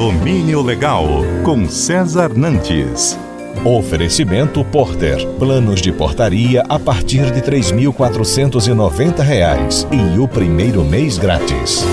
Condomínio Legal, com César Nantes. Oferecimento Porter. Planos de portaria a partir de R$ 3.490 e o primeiro mês grátis.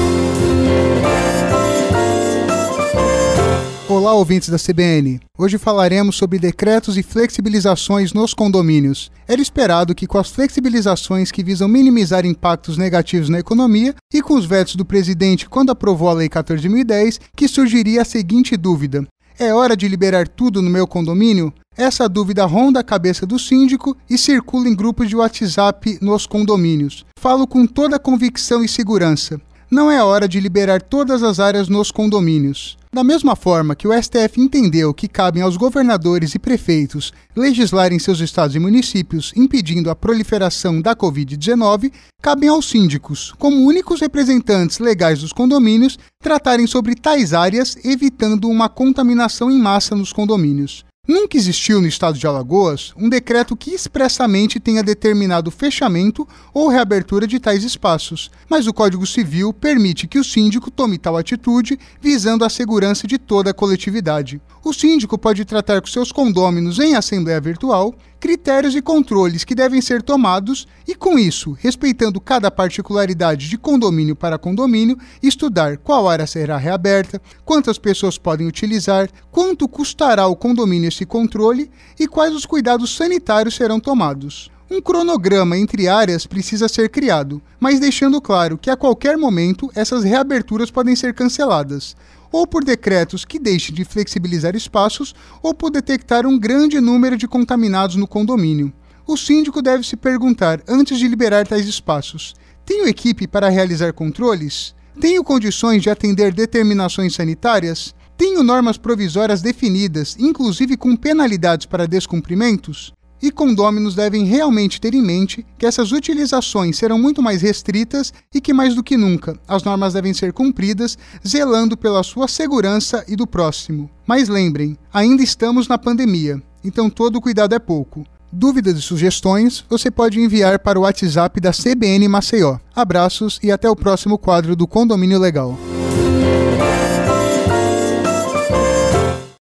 Olá, ouvintes da CBN. Hoje falaremos sobre decretos e flexibilizações nos condomínios. Era esperado que, com as flexibilizações que visam minimizar impactos negativos na economia e com os vetos do presidente quando aprovou a Lei 14.010, que surgiria a seguinte dúvida: é hora de liberar tudo no meu condomínio? Essa dúvida ronda a cabeça do síndico e circula em grupos de WhatsApp nos condomínios. Falo com toda convicção e segurança não é hora de liberar todas as áreas nos condomínios. Da mesma forma que o STF entendeu que cabem aos governadores e prefeitos legislarem seus estados e municípios impedindo a proliferação da Covid-19, cabem aos síndicos, como únicos representantes legais dos condomínios, tratarem sobre tais áreas, evitando uma contaminação em massa nos condomínios. Nunca existiu no estado de Alagoas um decreto que expressamente tenha determinado fechamento ou reabertura de tais espaços, mas o Código Civil permite que o síndico tome tal atitude visando a segurança de toda a coletividade. O síndico pode tratar com seus condôminos em assembleia virtual critérios e controles que devem ser tomados e, com isso, respeitando cada particularidade de condomínio para condomínio, estudar qual área será reaberta, quantas pessoas podem utilizar, quanto custará ao condomínio esse controle e quais os cuidados sanitários serão tomados. Um cronograma entre áreas precisa ser criado, mas deixando claro que a qualquer momento essas reaberturas podem ser canceladas, ou por decretos que deixem de flexibilizar espaços, ou por detectar um grande número de contaminados no condomínio. O síndico deve se perguntar antes de liberar tais espaços: tenho equipe para realizar controles? Tenho condições de atender determinações sanitárias? Tenho normas provisórias definidas, inclusive com penalidades para descumprimentos? E condôminos devem realmente ter em mente que essas utilizações serão muito mais restritas e que, mais do que nunca, as normas devem ser cumpridas, zelando pela sua segurança e do próximo. Mas lembrem, ainda estamos na pandemia, então todo cuidado é pouco. Dúvidas e sugestões você pode enviar para o WhatsApp da CBN Maceió. Abraços e até o próximo quadro do Condomínio Legal.